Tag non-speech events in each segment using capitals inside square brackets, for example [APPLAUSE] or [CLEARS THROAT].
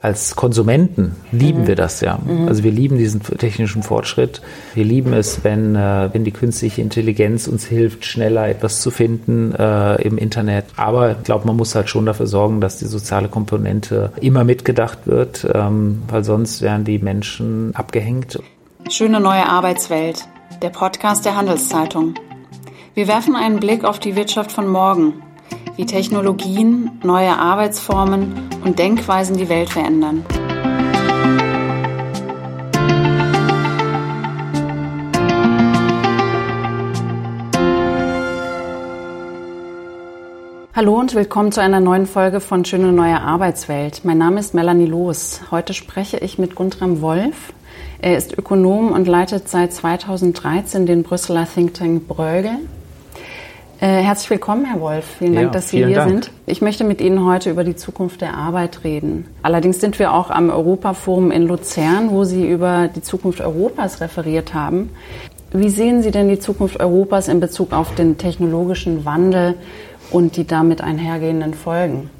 Als Konsumenten lieben mhm. wir das ja. Mhm. Also wir lieben diesen technischen Fortschritt. Wir lieben es, wenn, äh, wenn die künstliche Intelligenz uns hilft, schneller etwas zu finden äh, im Internet. Aber ich glaube, man muss halt schon dafür sorgen, dass die soziale Komponente immer mitgedacht wird, ähm, weil sonst werden die Menschen abgehängt. Schöne neue Arbeitswelt. Der Podcast der Handelszeitung. Wir werfen einen Blick auf die Wirtschaft von morgen wie Technologien, neue Arbeitsformen und Denkweisen die Welt verändern. Hallo und willkommen zu einer neuen Folge von Schöne neue Arbeitswelt. Mein Name ist Melanie Loos. Heute spreche ich mit Guntram Wolf. Er ist Ökonom und leitet seit 2013 den Brüsseler Think Tank Brögel. Äh, herzlich willkommen, Herr Wolf. Vielen Dank, ja, dass Sie hier Dank. sind. Ich möchte mit Ihnen heute über die Zukunft der Arbeit reden. Allerdings sind wir auch am Europaforum in Luzern, wo Sie über die Zukunft Europas referiert haben. Wie sehen Sie denn die Zukunft Europas in Bezug auf den technologischen Wandel und die damit einhergehenden Folgen?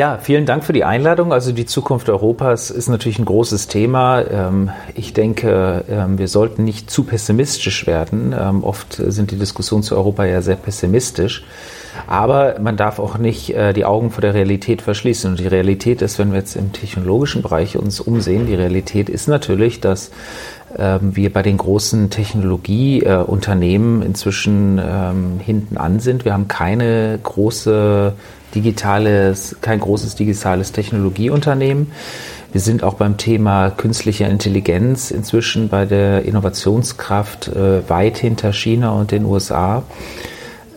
Ja, vielen Dank für die Einladung. Also die Zukunft Europas ist natürlich ein großes Thema. Ähm, ich denke, ähm, wir sollten nicht zu pessimistisch werden. Ähm, oft sind die Diskussionen zu Europa ja sehr pessimistisch. Aber man darf auch nicht äh, die Augen vor der Realität verschließen. Und die Realität ist, wenn wir jetzt im technologischen Bereich uns umsehen, die Realität ist natürlich, dass wir bei den großen Technologieunternehmen inzwischen hinten an sind. Wir haben keine große digitales, kein großes digitales Technologieunternehmen. Wir sind auch beim Thema künstliche Intelligenz inzwischen bei der Innovationskraft äh, weit hinter China und den USA.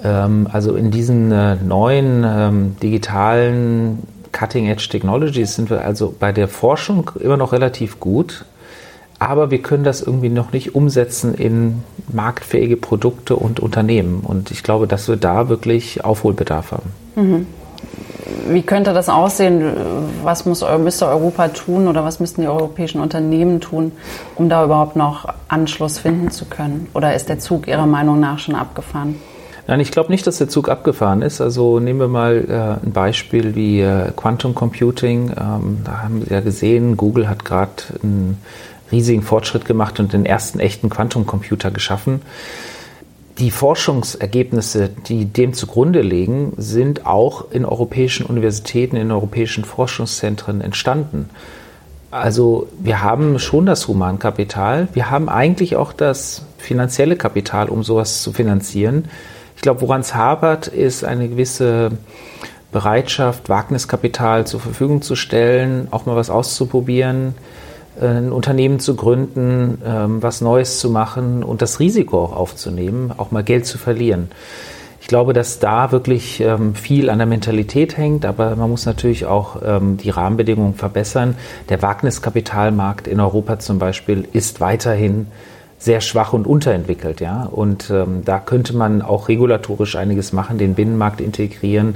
Ähm, also in diesen äh, neuen ähm, digitalen Cutting-Edge Technologies sind wir also bei der Forschung immer noch relativ gut. Aber wir können das irgendwie noch nicht umsetzen in marktfähige Produkte und Unternehmen. Und ich glaube, dass wir da wirklich Aufholbedarf haben. Mhm wie könnte das aussehen? Was muss, müsste Europa tun oder was müssten die europäischen Unternehmen tun, um da überhaupt noch Anschluss finden zu können? Oder ist der Zug Ihrer Meinung nach schon abgefahren? Nein, ich glaube nicht, dass der Zug abgefahren ist. Also nehmen wir mal äh, ein Beispiel wie äh, Quantum Computing. Ähm, da haben Sie ja gesehen, Google hat gerade einen riesigen Fortschritt gemacht und den ersten echten Quantumcomputer geschaffen. Die Forschungsergebnisse, die dem zugrunde liegen, sind auch in europäischen Universitäten, in europäischen Forschungszentren entstanden. Also wir haben schon das Humankapital, wir haben eigentlich auch das finanzielle Kapital, um sowas zu finanzieren. Ich glaube, woran es hapert, ist eine gewisse Bereitschaft, Wagniskapital zur Verfügung zu stellen, auch mal was auszuprobieren, ein Unternehmen zu gründen, ähm, was Neues zu machen und das Risiko auch aufzunehmen, auch mal Geld zu verlieren. Ich glaube, dass da wirklich ähm, viel an der Mentalität hängt, aber man muss natürlich auch ähm, die Rahmenbedingungen verbessern. Der Wagniskapitalmarkt in Europa zum Beispiel ist weiterhin sehr schwach und unterentwickelt, ja. Und da könnte man auch regulatorisch einiges machen, den Binnenmarkt integrieren,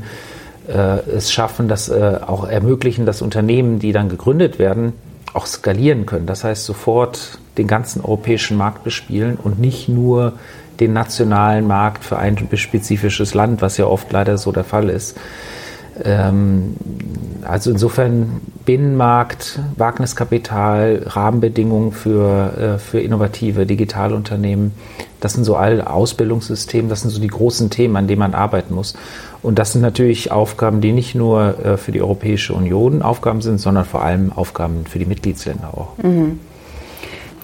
äh, es schaffen, dass äh, auch ermöglichen, dass Unternehmen, die dann gegründet werden, auch skalieren können. Das heißt, sofort den ganzen europäischen Markt bespielen und nicht nur den nationalen Markt für ein spezifisches Land, was ja oft leider so der Fall ist. Ähm, also insofern Binnenmarkt, Wagniskapital, Rahmenbedingungen für, äh, für innovative Digitalunternehmen, das sind so alle Ausbildungssysteme, das sind so die großen Themen, an denen man arbeiten muss. Und das sind natürlich Aufgaben, die nicht nur äh, für die Europäische Union Aufgaben sind, sondern vor allem Aufgaben für die Mitgliedsländer auch. Mhm.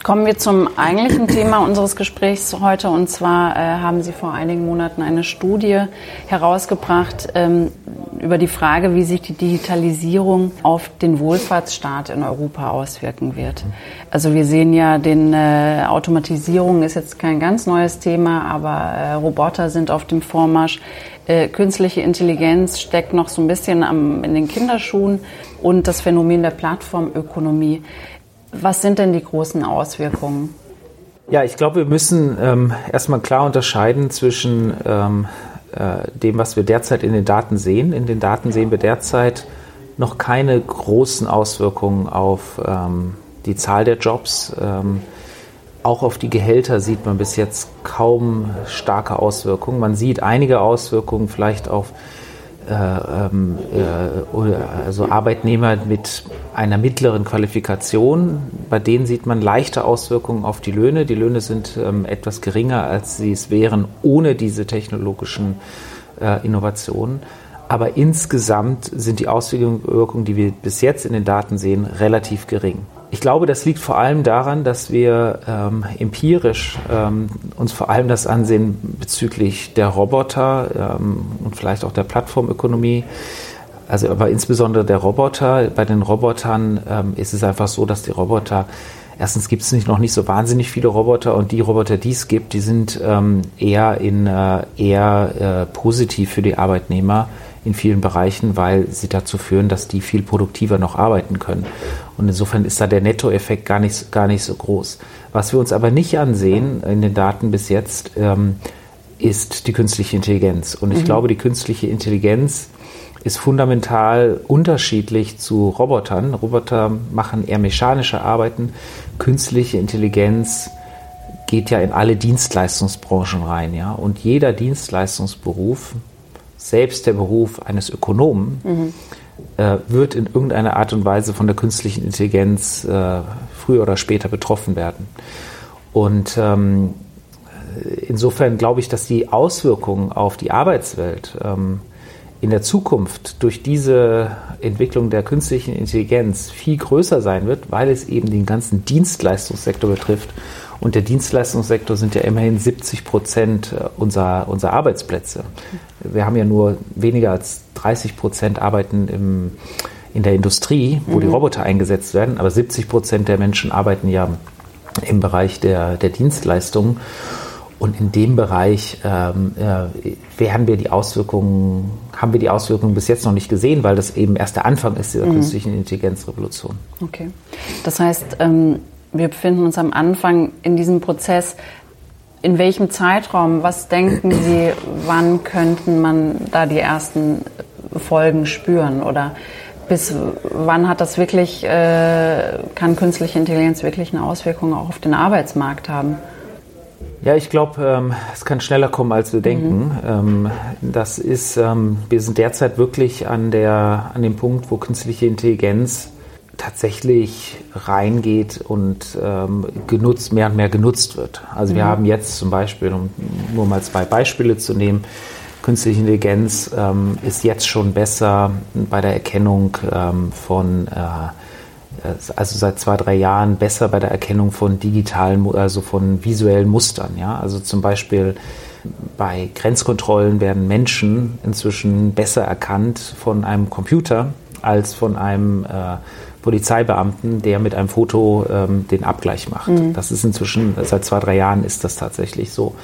Kommen wir zum eigentlichen Thema unseres Gesprächs heute. Und zwar äh, haben Sie vor einigen Monaten eine Studie herausgebracht ähm, über die Frage, wie sich die Digitalisierung auf den Wohlfahrtsstaat in Europa auswirken wird. Also wir sehen ja, den äh, Automatisierung ist jetzt kein ganz neues Thema, aber äh, Roboter sind auf dem Vormarsch. Äh, künstliche Intelligenz steckt noch so ein bisschen am, in den Kinderschuhen und das Phänomen der Plattformökonomie. Was sind denn die großen Auswirkungen? Ja, ich glaube, wir müssen ähm, erstmal klar unterscheiden zwischen ähm, äh, dem, was wir derzeit in den Daten sehen. In den Daten sehen wir derzeit noch keine großen Auswirkungen auf ähm, die Zahl der Jobs. Ähm, auch auf die Gehälter sieht man bis jetzt kaum starke Auswirkungen. Man sieht einige Auswirkungen vielleicht auf äh, also Arbeitnehmer mit einer mittleren Qualifikation, bei denen sieht man leichte Auswirkungen auf die Löhne. Die Löhne sind ähm, etwas geringer, als sie es wären ohne diese technologischen äh, Innovationen. Aber insgesamt sind die Auswirkungen, die wir bis jetzt in den Daten sehen, relativ gering. Ich glaube, das liegt vor allem daran, dass wir ähm, empirisch ähm, uns vor allem das ansehen bezüglich der Roboter ähm, und vielleicht auch der Plattformökonomie. Also aber insbesondere der Roboter. Bei den Robotern ähm, ist es einfach so, dass die Roboter Erstens gibt es nicht, noch nicht so wahnsinnig viele Roboter und die Roboter, die es gibt, die sind ähm, eher, in, äh, eher äh, positiv für die Arbeitnehmer in vielen Bereichen, weil sie dazu führen, dass die viel produktiver noch arbeiten können. Und insofern ist da der Nettoeffekt gar nicht, gar nicht so groß. Was wir uns aber nicht ansehen in den Daten bis jetzt, ähm, ist die künstliche Intelligenz. Und ich mhm. glaube, die künstliche Intelligenz ist fundamental unterschiedlich zu Robotern. Roboter machen eher mechanische Arbeiten. Künstliche Intelligenz geht ja in alle Dienstleistungsbranchen rein, ja. Und jeder Dienstleistungsberuf selbst der Beruf eines Ökonomen mhm. Äh, wird in irgendeiner Art und Weise von der künstlichen Intelligenz äh, früher oder später betroffen werden. Und ähm, insofern glaube ich, dass die Auswirkungen auf die Arbeitswelt ähm, in der Zukunft durch diese Entwicklung der künstlichen Intelligenz viel größer sein wird, weil es eben den ganzen Dienstleistungssektor betrifft und der Dienstleistungssektor sind ja immerhin 70 Prozent äh, unserer, unserer Arbeitsplätze. Wir haben ja nur weniger als 30 Prozent arbeiten im, in der Industrie, wo mhm. die Roboter eingesetzt werden, aber 70 Prozent der Menschen arbeiten ja im Bereich der, der Dienstleistungen. Und in dem Bereich ähm, äh, werden wir die Auswirkungen, haben wir die Auswirkungen bis jetzt noch nicht gesehen, weil das eben erst der Anfang ist dieser mhm. künstlichen Intelligenzrevolution. Okay. Das heißt, ähm, wir befinden uns am Anfang in diesem Prozess. In welchem Zeitraum, was denken [CLEARS THROAT] Sie, wann könnten man da die ersten Folgen spüren? Oder bis wann hat das wirklich, äh, kann künstliche Intelligenz wirklich eine Auswirkung auch auf den Arbeitsmarkt haben? Ja, ich glaube, ähm, es kann schneller kommen, als wir denken. Mhm. Ähm, das ist, ähm, wir sind derzeit wirklich an, der, an dem Punkt, wo künstliche Intelligenz tatsächlich reingeht und ähm, genutzt, mehr und mehr genutzt wird. Also mhm. wir haben jetzt zum Beispiel, um nur mal zwei Beispiele zu nehmen, künstliche Intelligenz ähm, ist jetzt schon besser bei der Erkennung ähm, von, äh, also seit zwei, drei Jahren besser bei der Erkennung von digitalen, also von visuellen Mustern. Ja? Also zum Beispiel bei Grenzkontrollen werden Menschen inzwischen besser erkannt von einem Computer als von einem äh, Polizeibeamten, der mit einem Foto ähm, den Abgleich macht. Mhm. Das ist inzwischen, seit zwei, drei Jahren ist das tatsächlich so.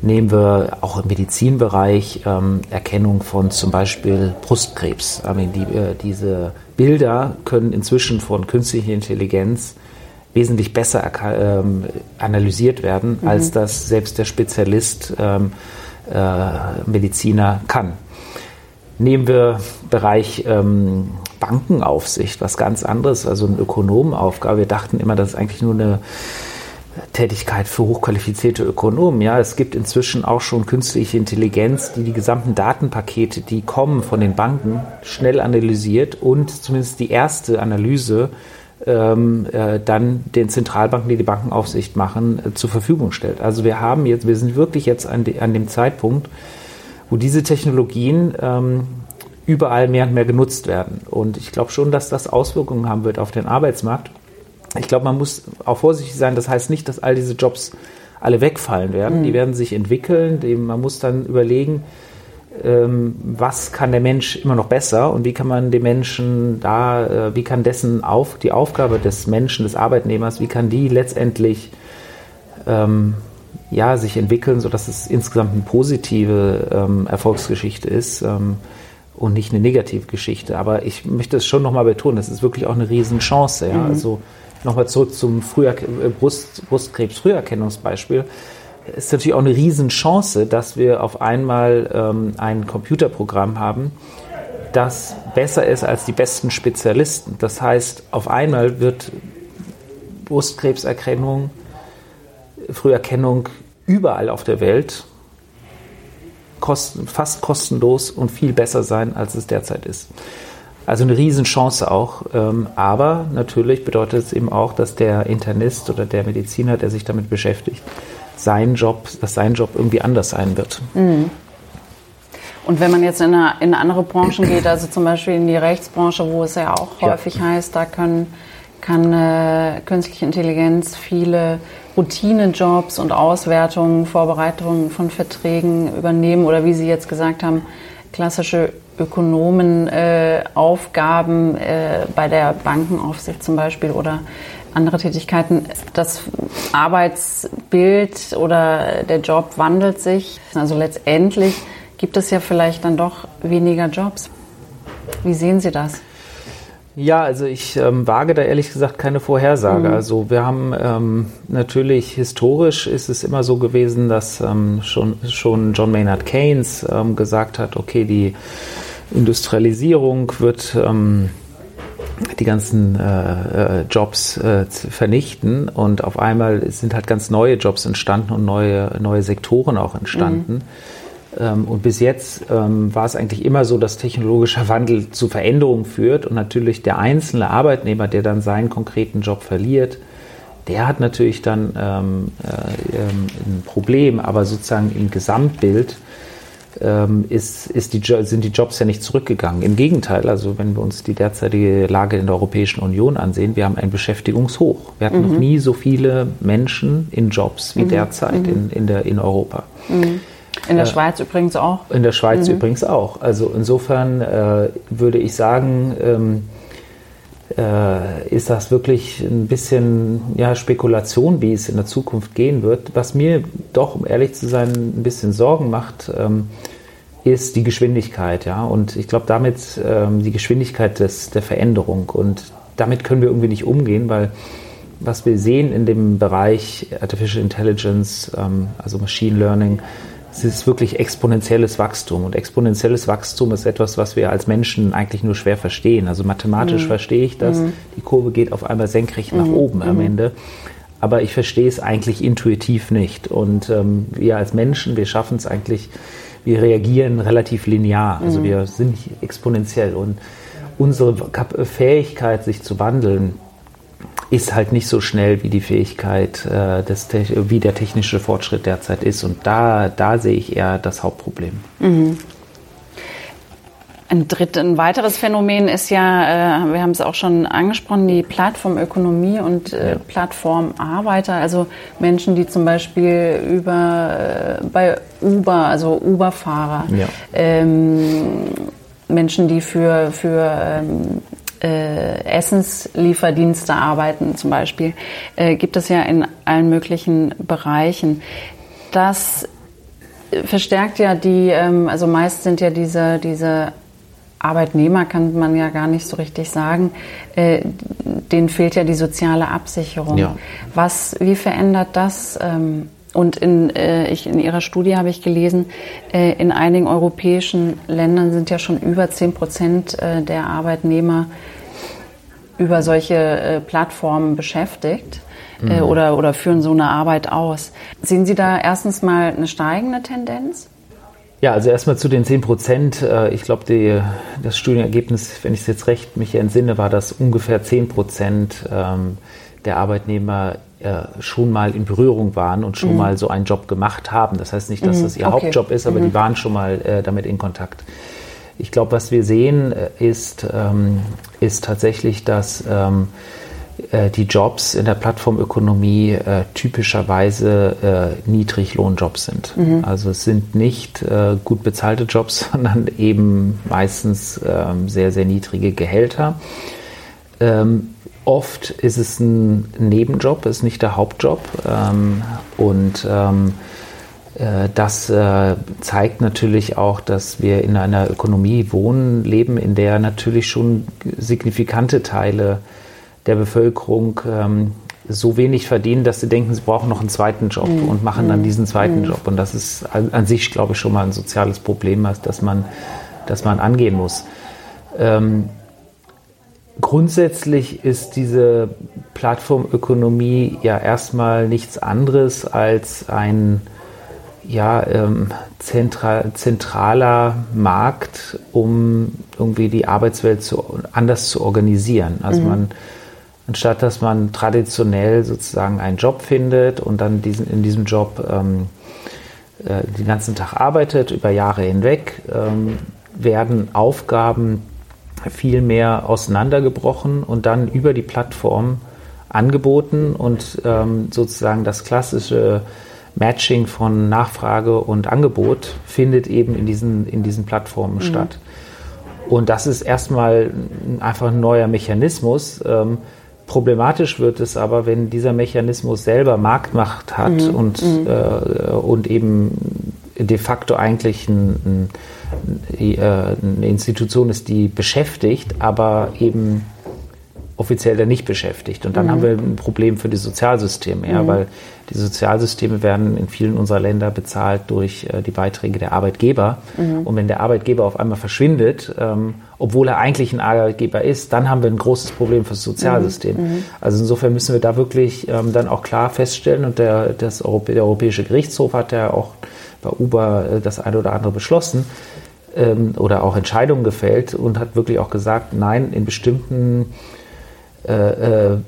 Nehmen wir auch im Medizinbereich ähm, Erkennung von zum Beispiel Brustkrebs. I mean, die, äh, diese Bilder können inzwischen von künstlicher Intelligenz wesentlich besser ähm, analysiert werden, mhm. als das selbst der Spezialist ähm, äh, Mediziner kann. Nehmen wir Bereich ähm, Bankenaufsicht, was ganz anderes, also eine Ökonomenaufgabe. Wir dachten immer, das ist eigentlich nur eine Tätigkeit für hochqualifizierte Ökonomen. Ja, es gibt inzwischen auch schon künstliche Intelligenz, die die gesamten Datenpakete, die kommen von den Banken, schnell analysiert und zumindest die erste Analyse ähm, äh, dann den Zentralbanken, die die Bankenaufsicht machen, äh, zur Verfügung stellt. Also wir haben jetzt, wir sind wirklich jetzt an, de, an dem Zeitpunkt, wo diese Technologien ähm, überall mehr und mehr genutzt werden. Und ich glaube schon, dass das Auswirkungen haben wird auf den Arbeitsmarkt. Ich glaube, man muss auch vorsichtig sein. Das heißt nicht, dass all diese Jobs alle wegfallen werden. Mhm. Die werden sich entwickeln. Man muss dann überlegen, ähm, was kann der Mensch immer noch besser und wie kann man dem Menschen da, äh, wie kann dessen auf, die Aufgabe des Menschen, des Arbeitnehmers, wie kann die letztendlich ähm, ja, sich entwickeln, sodass es insgesamt eine positive ähm, Erfolgsgeschichte ist ähm, und nicht eine negative Geschichte. Aber ich möchte es schon nochmal betonen, das ist wirklich auch eine Riesenchance. Ja? Mhm. Also nochmal zurück zum Früher äh, Brust, Brustkrebs-Früherkennungsbeispiel. Es ist natürlich auch eine Riesenchance, dass wir auf einmal ähm, ein Computerprogramm haben, das besser ist als die besten Spezialisten. Das heißt, auf einmal wird Brustkrebserkennung, Früherkennung überall auf der Welt kosten, fast kostenlos und viel besser sein, als es derzeit ist. Also eine Riesenchance auch. Ähm, aber natürlich bedeutet es eben auch, dass der Internist oder der Mediziner, der sich damit beschäftigt, sein Job, dass sein Job irgendwie anders sein wird. Mhm. Und wenn man jetzt in, eine, in andere Branchen [CLEARS THROAT] geht, also zum Beispiel in die Rechtsbranche, wo es ja auch häufig ja. heißt, da können, kann äh, künstliche Intelligenz viele Routinejobs und Auswertungen, Vorbereitungen von Verträgen übernehmen oder wie Sie jetzt gesagt haben, klassische Ökonomenaufgaben äh, äh, bei der Bankenaufsicht zum Beispiel oder andere Tätigkeiten. Das Arbeitsbild oder der Job wandelt sich. Also letztendlich gibt es ja vielleicht dann doch weniger Jobs. Wie sehen Sie das? Ja, also ich ähm, wage da ehrlich gesagt keine Vorhersage. Mhm. Also wir haben ähm, natürlich historisch ist es immer so gewesen, dass ähm, schon, schon John Maynard Keynes ähm, gesagt hat, okay, die Industrialisierung wird ähm, die ganzen äh, äh, Jobs äh, vernichten und auf einmal sind halt ganz neue Jobs entstanden und neue, neue Sektoren auch entstanden. Mhm. Ähm, und bis jetzt ähm, war es eigentlich immer so, dass technologischer Wandel zu Veränderungen führt und natürlich der einzelne Arbeitnehmer, der dann seinen konkreten Job verliert, der hat natürlich dann ähm, äh, ein Problem, aber sozusagen im Gesamtbild ähm, ist, ist die, sind die Jobs ja nicht zurückgegangen. Im Gegenteil, also wenn wir uns die derzeitige Lage in der Europäischen Union ansehen, wir haben ein Beschäftigungshoch. Wir hatten mhm. noch nie so viele Menschen in Jobs wie mhm. derzeit mhm. in, in, der, in Europa. In der äh, Schweiz übrigens auch. In der Schweiz mhm. übrigens auch. Also insofern äh, würde ich sagen, ähm, äh, ist das wirklich ein bisschen ja, Spekulation, wie es in der Zukunft gehen wird. Was mir doch, um ehrlich zu sein, ein bisschen Sorgen macht, ähm, ist die Geschwindigkeit. Ja? Und ich glaube, damit ähm, die Geschwindigkeit des, der Veränderung. Und damit können wir irgendwie nicht umgehen, weil was wir sehen in dem Bereich Artificial Intelligence, ähm, also Machine Learning, es ist wirklich exponentielles Wachstum. Und exponentielles Wachstum ist etwas, was wir als Menschen eigentlich nur schwer verstehen. Also mathematisch mhm. verstehe ich das. Mhm. Die Kurve geht auf einmal senkrecht nach mhm. oben am mhm. Ende. Aber ich verstehe es eigentlich intuitiv nicht. Und ähm, wir als Menschen, wir schaffen es eigentlich, wir reagieren relativ linear. Also mhm. wir sind nicht exponentiell. Und unsere Fähigkeit, sich zu wandeln, ist halt nicht so schnell wie die Fähigkeit, äh, des, wie der technische Fortschritt derzeit ist. Und da, da sehe ich eher das Hauptproblem. Mhm. Ein, dritt, ein weiteres Phänomen ist ja, äh, wir haben es auch schon angesprochen, die Plattformökonomie und äh. Plattformarbeiter, also Menschen, die zum Beispiel über äh, bei Uber, also Uber-Fahrer, ja. ähm, Menschen, die für, für ähm, äh, Essenslieferdienste arbeiten zum Beispiel, äh, gibt es ja in allen möglichen Bereichen. Das verstärkt ja die, ähm, also meist sind ja diese, diese Arbeitnehmer, kann man ja gar nicht so richtig sagen, äh, denen fehlt ja die soziale Absicherung. Ja. Was, wie verändert das ähm, und in, äh, ich, in Ihrer Studie habe ich gelesen, äh, in einigen europäischen Ländern sind ja schon über 10 Prozent äh, der Arbeitnehmer über solche äh, Plattformen beschäftigt äh, mhm. oder, oder führen so eine Arbeit aus. Sehen Sie da erstens mal eine steigende Tendenz? Ja, also erstmal zu den 10 Prozent. Äh, ich glaube, das Studienergebnis, wenn ich es jetzt recht mich entsinne, war, dass ungefähr 10 Prozent ähm, der Arbeitnehmer schon mal in Berührung waren und schon mhm. mal so einen Job gemacht haben. Das heißt nicht, dass mhm. das ihr okay. Hauptjob ist, aber mhm. die waren schon mal äh, damit in Kontakt. Ich glaube, was wir sehen, äh, ist, ähm, ist tatsächlich, dass ähm, äh, die Jobs in der Plattformökonomie äh, typischerweise äh, Niedriglohnjobs sind. Mhm. Also es sind nicht äh, gut bezahlte Jobs, [LAUGHS] sondern eben meistens ähm, sehr, sehr niedrige Gehälter. Ähm, oft ist es ein Nebenjob, ist nicht der Hauptjob. Ähm, und ähm, äh, das äh, zeigt natürlich auch, dass wir in einer Ökonomie wohnen, leben, in der natürlich schon signifikante Teile der Bevölkerung ähm, so wenig verdienen, dass sie denken, sie brauchen noch einen zweiten Job mhm. und machen dann mhm. diesen zweiten mhm. Job. Und das ist an sich, glaube ich, schon mal ein soziales Problem, das man, das man angehen muss. Ähm, grundsätzlich ist diese Plattformökonomie ja erstmal nichts anderes als ein ja, ähm, zentra zentraler Markt, um irgendwie die Arbeitswelt zu, anders zu organisieren. Also mhm. man, anstatt dass man traditionell sozusagen einen Job findet und dann diesen, in diesem Job ähm, äh, den ganzen Tag arbeitet, über Jahre hinweg, ähm, werden Aufgaben viel mehr auseinandergebrochen und dann über die Plattform angeboten und ähm, sozusagen das klassische Matching von Nachfrage und Angebot findet eben in diesen, in diesen Plattformen mhm. statt. Und das ist erstmal einfach ein neuer Mechanismus. Ähm, problematisch wird es aber, wenn dieser Mechanismus selber Marktmacht hat mhm. Und, mhm. Äh, und eben de facto eigentlich ein, ein, äh, eine Institution ist, die beschäftigt, aber eben offiziell dann nicht beschäftigt. Und dann mhm. haben wir ein Problem für die Sozialsysteme, ja, mhm. weil die Sozialsysteme werden in vielen unserer Länder bezahlt durch äh, die Beiträge der Arbeitgeber. Mhm. Und wenn der Arbeitgeber auf einmal verschwindet, ähm, obwohl er eigentlich ein Arbeitgeber ist, dann haben wir ein großes Problem für das Sozialsystem. Mhm. Mhm. Also insofern müssen wir da wirklich ähm, dann auch klar feststellen, und der, das Europä der Europäische Gerichtshof hat ja auch bei Uber äh, das eine oder andere beschlossen, ähm, oder auch Entscheidungen gefällt und hat wirklich auch gesagt, nein, in bestimmten äh, äh,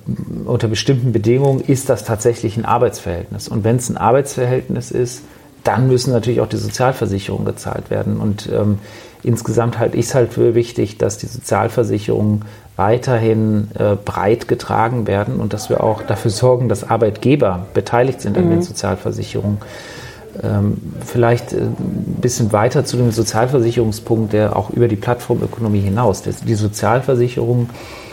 unter bestimmten Bedingungen ist das tatsächlich ein Arbeitsverhältnis. Und wenn es ein Arbeitsverhältnis ist, dann müssen natürlich auch die Sozialversicherungen gezahlt werden. Und ähm, insgesamt halte ich es halt für wichtig, dass die Sozialversicherungen weiterhin äh, breit getragen werden und dass wir auch dafür sorgen, dass Arbeitgeber beteiligt sind an den mhm. Sozialversicherungen. Ähm, vielleicht äh, ein bisschen weiter zu dem Sozialversicherungspunkt, der auch über die Plattformökonomie hinaus. Die Sozialversicherungen äh,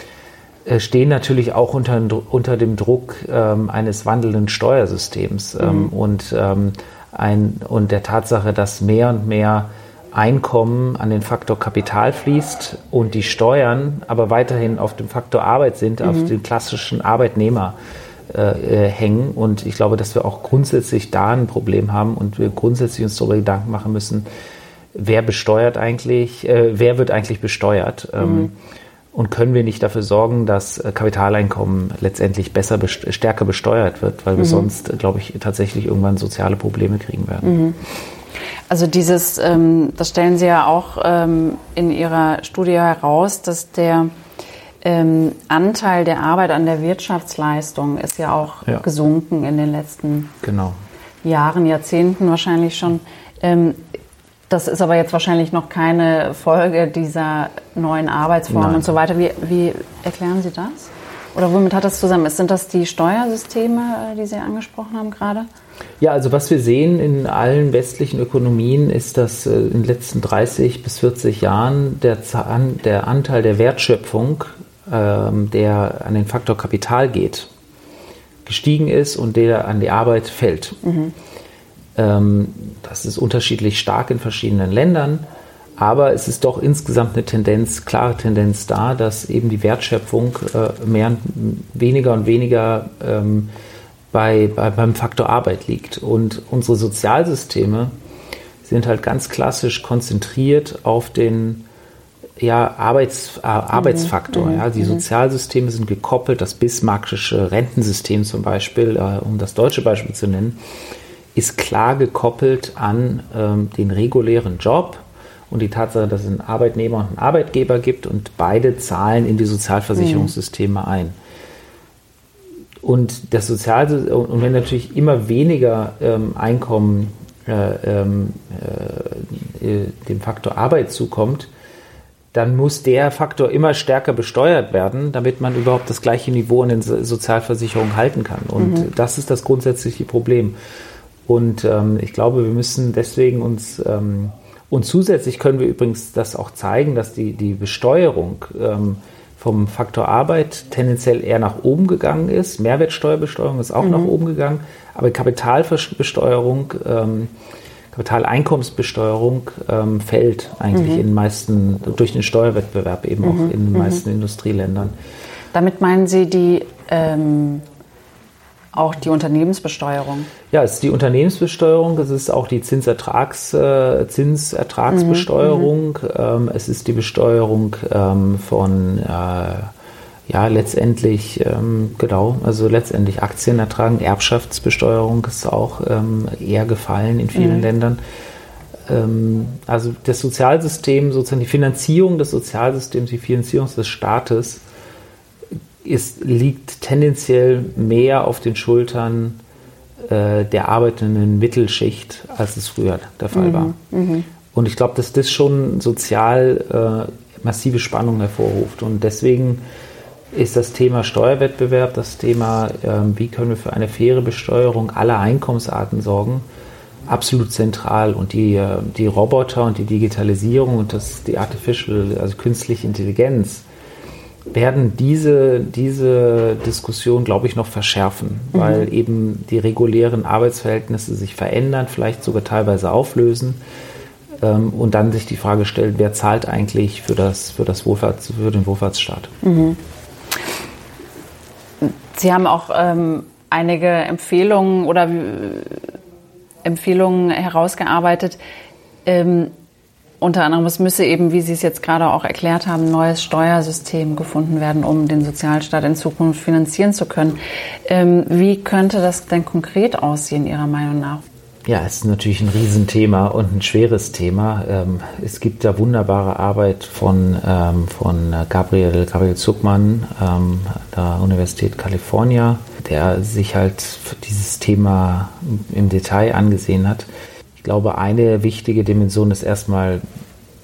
stehen natürlich auch unter, unter dem Druck ähm, eines wandelnden Steuersystems ähm, mhm. und, ähm, ein, und der Tatsache, dass mehr und mehr Einkommen an den Faktor Kapital fließt und die Steuern aber weiterhin auf dem Faktor Arbeit sind, mhm. auf den klassischen Arbeitnehmer äh, äh, hängen. Und ich glaube, dass wir auch grundsätzlich da ein Problem haben und wir grundsätzlich uns darüber Gedanken machen müssen, wer besteuert eigentlich, äh, wer wird eigentlich besteuert. Ähm, mhm. Und können wir nicht dafür sorgen, dass äh, Kapitaleinkommen letztendlich besser, stärker besteuert wird, weil wir mhm. sonst, äh, glaube ich, tatsächlich irgendwann soziale Probleme kriegen werden. Mhm. Also dieses, ähm, das stellen Sie ja auch ähm, in Ihrer Studie heraus, dass der ähm, Anteil der Arbeit an der Wirtschaftsleistung ist ja auch ja. gesunken in den letzten genau. Jahren, Jahrzehnten wahrscheinlich schon. Das ist aber jetzt wahrscheinlich noch keine Folge dieser neuen Arbeitsformen Nein. und so weiter. Wie, wie, erklären Sie das? Oder womit hat das zusammen? Sind das die Steuersysteme, äh, die Sie angesprochen haben gerade? Ja, also was wir sehen in allen westlichen Ökonomien ist, dass äh, in den letzten 30 bis 40 Jahren der, der Anteil der Wertschöpfung, ähm, der an den Faktor Kapital geht, gestiegen ist und der an die Arbeit fällt. Mhm. Ähm, das ist unterschiedlich stark in verschiedenen Ländern, aber es ist doch insgesamt eine Tendenz, klare Tendenz da, dass eben die Wertschöpfung äh, mehr, weniger und weniger ähm, bei, bei, beim Faktor Arbeit liegt. Und unsere Sozialsysteme sind halt ganz klassisch konzentriert auf den ja, Arbeits, äh, Arbeitsfaktor. Mhm. Ja. Die mhm. Sozialsysteme sind gekoppelt, das bismarckische Rentensystem zum Beispiel, äh, um das deutsche Beispiel zu nennen, ist klar gekoppelt an ähm, den regulären Job und die Tatsache, dass es einen Arbeitnehmer und einen Arbeitgeber gibt und beide zahlen in die Sozialversicherungssysteme mhm. ein. Und das Sozial und wenn natürlich immer weniger ähm, Einkommen äh, ähm, äh, dem Faktor Arbeit zukommt, dann muss der Faktor immer stärker besteuert werden, damit man überhaupt das gleiche Niveau an den Sozialversicherungen halten kann. Und mhm. das ist das grundsätzliche Problem. Und ähm, ich glaube, wir müssen deswegen uns ähm, und zusätzlich können wir übrigens das auch zeigen, dass die, die Besteuerung ähm, vom Faktor Arbeit tendenziell eher nach oben gegangen ist. Mehrwertsteuerbesteuerung ist auch mhm. nach oben gegangen, aber Kapitalbesteuerung, ähm, Kapitaleinkommensbesteuerung ähm, fällt eigentlich mhm. in den meisten, durch den Steuerwettbewerb eben mhm. auch in den mhm. meisten Industrieländern. Damit meinen Sie die ähm, auch die Unternehmensbesteuerung? Ja, es ist die Unternehmensbesteuerung, es ist auch die Zinsertrags, äh, Zinsertragsbesteuerung, mhm, mhm. ähm, es ist die Besteuerung ähm, von, äh, Ja, letztendlich, ähm, genau, also letztendlich Aktien ertragen, Erbschaftsbesteuerung ist auch ähm, eher gefallen in vielen mhm. Ländern. Ähm, also das Sozialsystem, sozusagen die Finanzierung des Sozialsystems, die Finanzierung des Staates ist, liegt tendenziell mehr auf den Schultern äh, der arbeitenden Mittelschicht, als es früher der Fall mhm. war. Mhm. Und ich glaube, dass das schon sozial äh, massive Spannungen hervorruft. Und deswegen ist das Thema Steuerwettbewerb, das Thema, ähm, wie können wir für eine faire Besteuerung aller Einkommensarten sorgen, absolut zentral. Und die, äh, die Roboter und die Digitalisierung und das, die Artificial, also künstliche Intelligenz, werden diese, diese Diskussion, glaube ich, noch verschärfen, mhm. weil eben die regulären Arbeitsverhältnisse sich verändern, vielleicht sogar teilweise auflösen ähm, und dann sich die Frage stellt, wer zahlt eigentlich für, das, für, das Wohlfahrts, für den Wohlfahrtsstaat. Mhm. Sie haben auch ähm, einige Empfehlungen oder äh, Empfehlungen herausgearbeitet. Ähm, unter anderem, es müsse eben, wie Sie es jetzt gerade auch erklärt haben, ein neues Steuersystem gefunden werden, um den Sozialstaat in Zukunft finanzieren zu können. Ähm, wie könnte das denn konkret aussehen, Ihrer Meinung nach? Ja, es ist natürlich ein Riesenthema und ein schweres Thema. Ähm, es gibt da wunderbare Arbeit von, ähm, von Gabriel, Gabriel Zuckmann ähm, der Universität California, der sich halt dieses Thema im Detail angesehen hat. Ich glaube, eine wichtige Dimension ist erstmal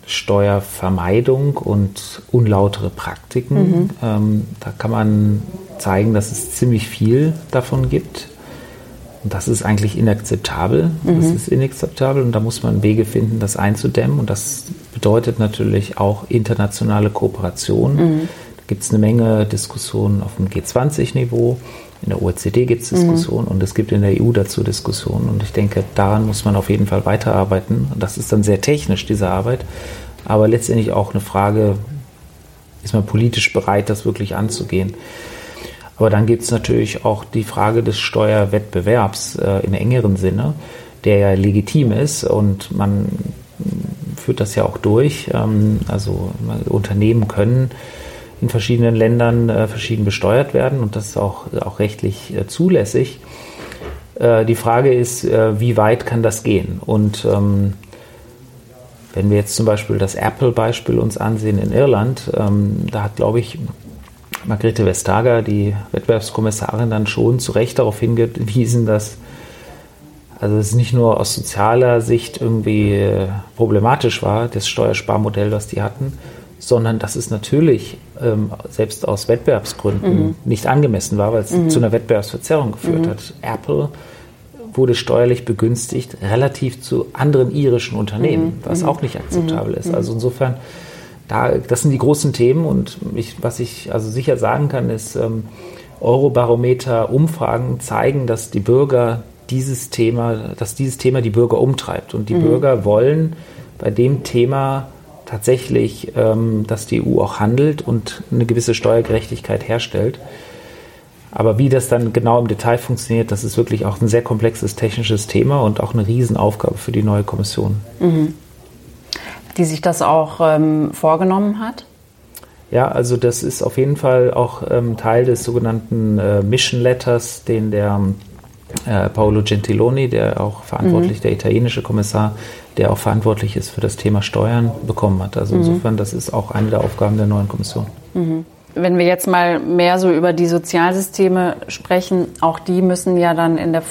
Steuervermeidung und unlautere Praktiken. Mhm. da kann man zeigen, dass es ziemlich viel davon gibt und das ist eigentlich inakzeptabel. Mhm. Das ist inakzeptabel und da muss man Wege finden, das einzudämmen. Und das bedeutet natürlich auch internationale Kooperation. Mhm. Gibt es eine Menge Diskussionen auf dem G20-Niveau. In der OECD gibt es Diskussionen mhm. und es gibt in der EU dazu Diskussionen. Und ich denke, daran muss man auf jeden Fall weiterarbeiten. Und das ist dann sehr technisch, diese Arbeit. Aber letztendlich auch eine Frage, ist man politisch bereit, das wirklich anzugehen? Aber dann gibt es natürlich auch die Frage des Steuerwettbewerbs äh, im engeren Sinne, der ja legitim ist und man führt das ja auch durch. Ähm, also Unternehmen können in verschiedenen Ländern äh, verschieden besteuert werden und das ist auch, auch rechtlich äh, zulässig. Äh, die Frage ist, äh, wie weit kann das gehen? Und ähm, wenn wir jetzt zum Beispiel das Apple-Beispiel uns ansehen in Irland, ähm, da hat, glaube ich, Margrethe Vestager, die Wettbewerbskommissarin, dann schon zu Recht darauf hingewiesen, dass also es nicht nur aus sozialer Sicht irgendwie äh, problematisch war, das Steuersparmodell, was die hatten, sondern dass es natürlich ähm, selbst aus Wettbewerbsgründen mhm. nicht angemessen war, weil es mhm. zu einer Wettbewerbsverzerrung geführt mhm. hat. Apple wurde steuerlich begünstigt relativ zu anderen irischen Unternehmen, mhm. was mhm. auch nicht akzeptabel ist. Mhm. Also insofern da, das sind die großen Themen und ich, was ich also sicher sagen kann, ist, ähm, Eurobarometer-Umfragen zeigen, dass die Bürger dieses Thema, dass dieses Thema die Bürger umtreibt. Und die. Bürger wollen bei dem Thema tatsächlich, ähm, dass die EU auch handelt und eine gewisse Steuergerechtigkeit herstellt. Aber wie das dann genau im Detail funktioniert, das ist wirklich auch ein sehr komplexes technisches Thema und auch eine Riesenaufgabe für die neue Kommission. Mhm die sich das auch ähm, vorgenommen hat? Ja, also das ist auf jeden Fall auch ähm, Teil des sogenannten äh, Mission Letters, den der äh, Paolo Gentiloni, der auch verantwortlich, mhm. der italienische Kommissar, der auch verantwortlich ist für das Thema Steuern, bekommen hat. Also mhm. insofern, das ist auch eine der Aufgaben der neuen Kommission. Mhm. Wenn wir jetzt mal mehr so über die Sozialsysteme sprechen, auch die müssen ja dann in der,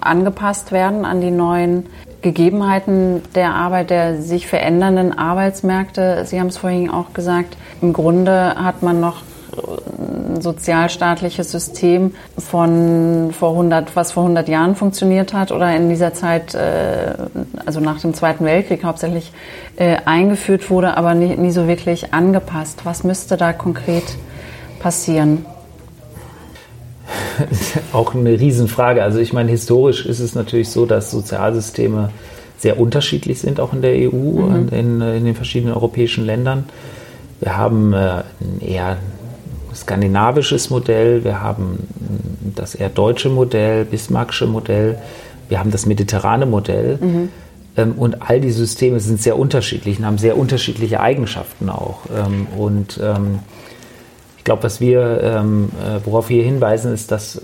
angepasst werden an die neuen Gegebenheiten der Arbeit, der sich verändernden Arbeitsmärkte. Sie haben es vorhin auch gesagt, im Grunde hat man noch sozialstaatliches System von vor 100, was vor 100 Jahren funktioniert hat oder in dieser Zeit, äh, also nach dem Zweiten Weltkrieg hauptsächlich äh, eingeführt wurde, aber nie, nie so wirklich angepasst. Was müsste da konkret passieren? [LAUGHS] auch eine Riesenfrage. Also ich meine, historisch ist es natürlich so, dass Sozialsysteme sehr unterschiedlich sind, auch in der EU mhm. und in, in, den verschiedenen europäischen Ländern. Wir haben äh, eher skandinavisches Modell, wir haben das eher deutsche Modell, Bismarckische Modell, wir haben das mediterrane Modell. Mhm. Ähm, und all die Systeme sind sehr unterschiedlich und haben sehr unterschiedliche Eigenschaften auch. Ähm, und ähm, glaube, was wir, äh, worauf wir hinweisen, ist, dass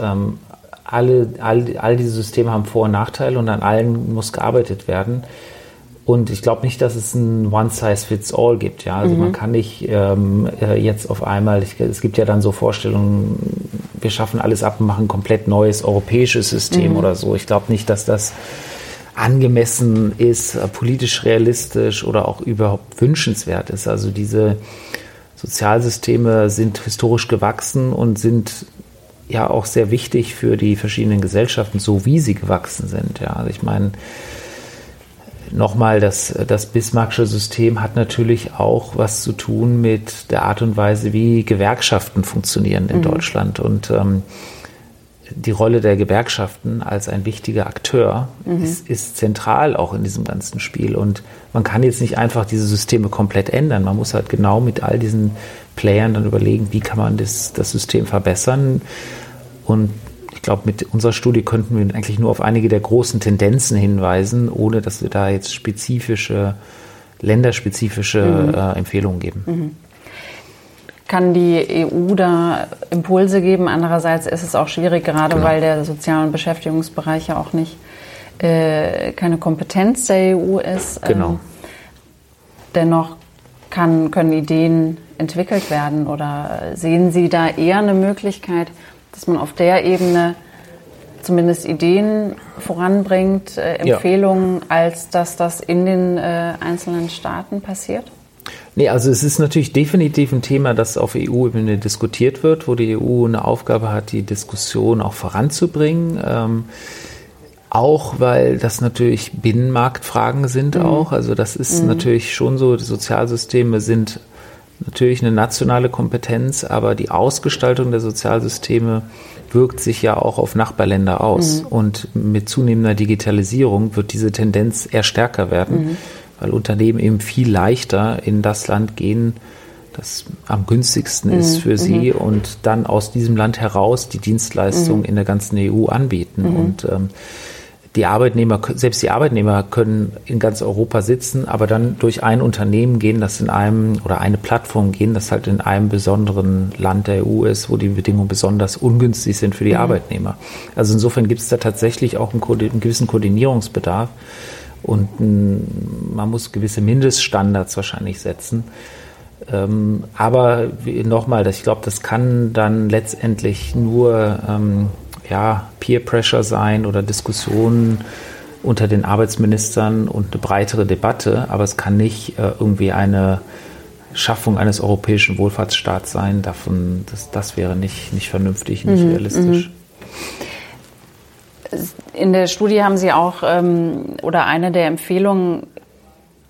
alle, all, all diese Systeme haben Vor- und Nachteile und an allen muss gearbeitet werden. Und ich glaube nicht, dass es ein One-Size-Fits-All gibt. Ja? Also mhm. man kann nicht ähm, äh, jetzt auf einmal, ich, es gibt ja dann so Vorstellungen, wir schaffen alles ab und machen ein komplett neues europäisches System mhm. oder so. Ich glaube nicht, dass das angemessen ist, äh, politisch realistisch oder auch überhaupt wünschenswert ist. Also diese Sozialsysteme sind historisch gewachsen und sind ja auch sehr wichtig für die verschiedenen Gesellschaften, so wie sie gewachsen sind. Ja, also ich meine, nochmal, das, das Bismarckische System hat natürlich auch was zu tun mit der Art und Weise, wie Gewerkschaften funktionieren in mhm. Deutschland. Und ähm, die Rolle der Gewerkschaften als ein wichtiger Akteur mhm. ist, ist, zentral auch in diesem ganzen Spiel. Und man kann jetzt nicht einfach diese Systeme komplett ändern. Man muss halt genau mit all diesen Playern dann überlegen, wie kann man das, das System verbessern. Und ich glaube, mit unserer Studie könnten wir eigentlich nur auf einige der großen Tendenzen hinweisen, ohne dass wir da jetzt spezifische, länderspezifische mhm. äh, Empfehlungen geben. Mhm. Kann die EU da Impulse geben? Andererseits ist es auch schwierig, gerade genau. weil der Sozial- und Beschäftigungsbereich ja auch nicht äh, keine Kompetenz der EU ist. Genau. Ähm, dennoch kann, können Ideen entwickelt werden oder sehen Sie da eher eine Möglichkeit, dass man auf der Ebene zumindest Ideen voranbringt, äh, Empfehlungen, ja. als dass das in den äh, einzelnen Staaten passiert? Nee, also es ist natürlich definitiv ein Thema, das auf EU-Ebene diskutiert wird, wo die EU eine Aufgabe hat, die Diskussion auch voranzubringen. Ähm, auch weil das natürlich Binnenmarktfragen sind mhm. auch. Also das ist mhm. natürlich schon so, die Sozialsysteme sind natürlich eine nationale Kompetenz, aber die Ausgestaltung der Sozialsysteme wirkt sich ja auch auf Nachbarländer aus. Mhm. Und mit zunehmender Digitalisierung wird diese Tendenz eher stärker werden, mhm. weil Unternehmen eben viel leichter in das Land gehen, das am günstigsten ist mhm. für sie mhm. und dann aus diesem Land heraus die Dienstleistung mhm. in der ganzen EU anbieten. Mhm. Und ähm, die Arbeitnehmer, selbst die Arbeitnehmer können in ganz Europa sitzen, aber dann durch ein Unternehmen gehen, das in einem oder eine Plattform gehen, das halt in einem besonderen Land der EU ist, wo die Bedingungen besonders ungünstig sind für die mhm. Arbeitnehmer. Also insofern gibt es da tatsächlich auch einen, einen gewissen Koordinierungsbedarf und man muss gewisse Mindeststandards wahrscheinlich setzen. Ähm, aber nochmal, ich glaube, das kann dann letztendlich nur ähm, ja, Peer Pressure sein oder Diskussionen unter den Arbeitsministern und eine breitere Debatte, aber es kann nicht äh, irgendwie eine Schaffung eines europäischen Wohlfahrtsstaats sein. Davon, das, das wäre nicht, nicht vernünftig, nicht mhm, realistisch. Mhm. In der Studie haben Sie auch, ähm, oder eine der Empfehlungen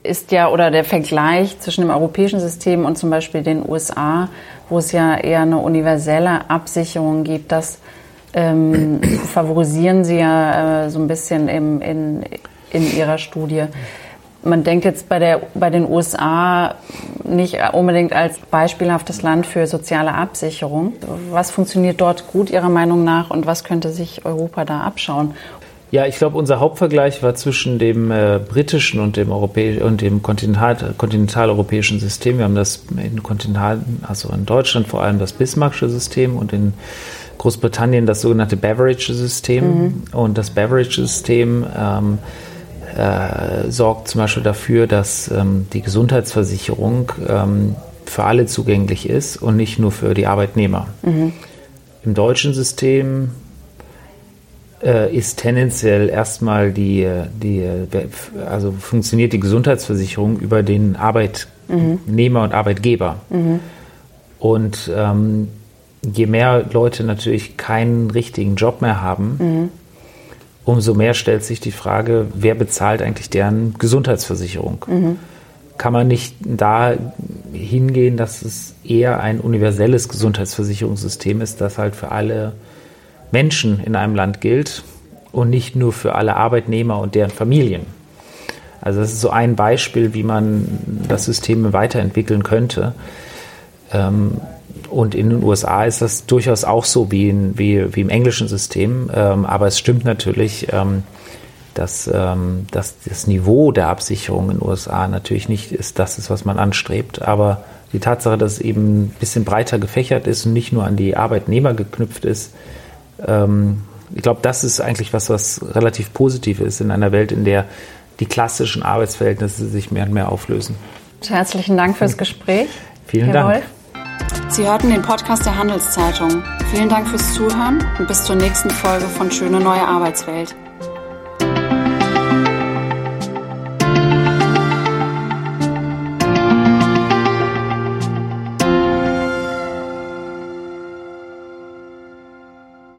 ist ja, oder der Vergleich zwischen dem europäischen System und zum Beispiel den USA, wo es ja eher eine universelle Absicherung gibt, dass ähm, [CLEARS THROAT] favorisieren Sie ja äh, so ein bisschen im, in, in Ihrer Studie. Man denkt jetzt bei, der, bei den USA nicht unbedingt als beispielhaftes Land für soziale Absicherung. Was funktioniert dort gut Ihrer Meinung nach und was könnte sich Europa da abschauen? Ja, ich glaube, unser Hauptvergleich war zwischen dem äh, britischen und dem und dem kontinental, kontinentaleuropäischen System. Wir haben das in Kontinental, also in Deutschland vor allem das Bismarckische System und in Großbritannien das sogenannte Beverage-System. Mhm. Und das Beverage-System ähm, äh, sorgt zum Beispiel dafür, dass ähm, die Gesundheitsversicherung ähm, für alle zugänglich ist und nicht nur für die Arbeitnehmer. Mhm. Im deutschen System äh, ist tendenziell erstmal die, die, also funktioniert die Gesundheitsversicherung über den Arbeitnehmer mhm. und Arbeitgeber. Mhm. Und ähm, je mehr Leute natürlich keinen richtigen Job mehr haben, mhm. umso mehr stellt sich die Frage, wer bezahlt eigentlich deren Gesundheitsversicherung? Mhm. Kann man nicht da hingehen, dass es eher ein universelles Gesundheitsversicherungssystem ist, das halt für alle Menschen in einem Land gilt und nicht nur für alle Arbeitnehmer und deren Familien? Also das ist so ein Beispiel, wie man das System weiterentwickeln könnte. Ähm, und in den USA ist das durchaus auch so wie, in, wie, wie im englischen System. Ähm, aber es stimmt natürlich, ähm, dass, ähm, dass das Niveau der Absicherung in den USA natürlich nicht ist das, ist, was man anstrebt. Aber die Tatsache, dass es eben ein bisschen breiter gefächert ist und nicht nur an die Arbeitnehmer geknüpft ist, ähm, ich glaube, das ist eigentlich was, was relativ positiv ist in einer Welt, in der die klassischen Arbeitsverhältnisse sich mehr und mehr auflösen. Herzlichen Dank fürs Gespräch. Vielen Herr Dank. Wolf. Sie hörten den Podcast der Handelszeitung. Vielen Dank fürs Zuhören und bis zur nächsten Folge von Schöne neue Arbeitswelt.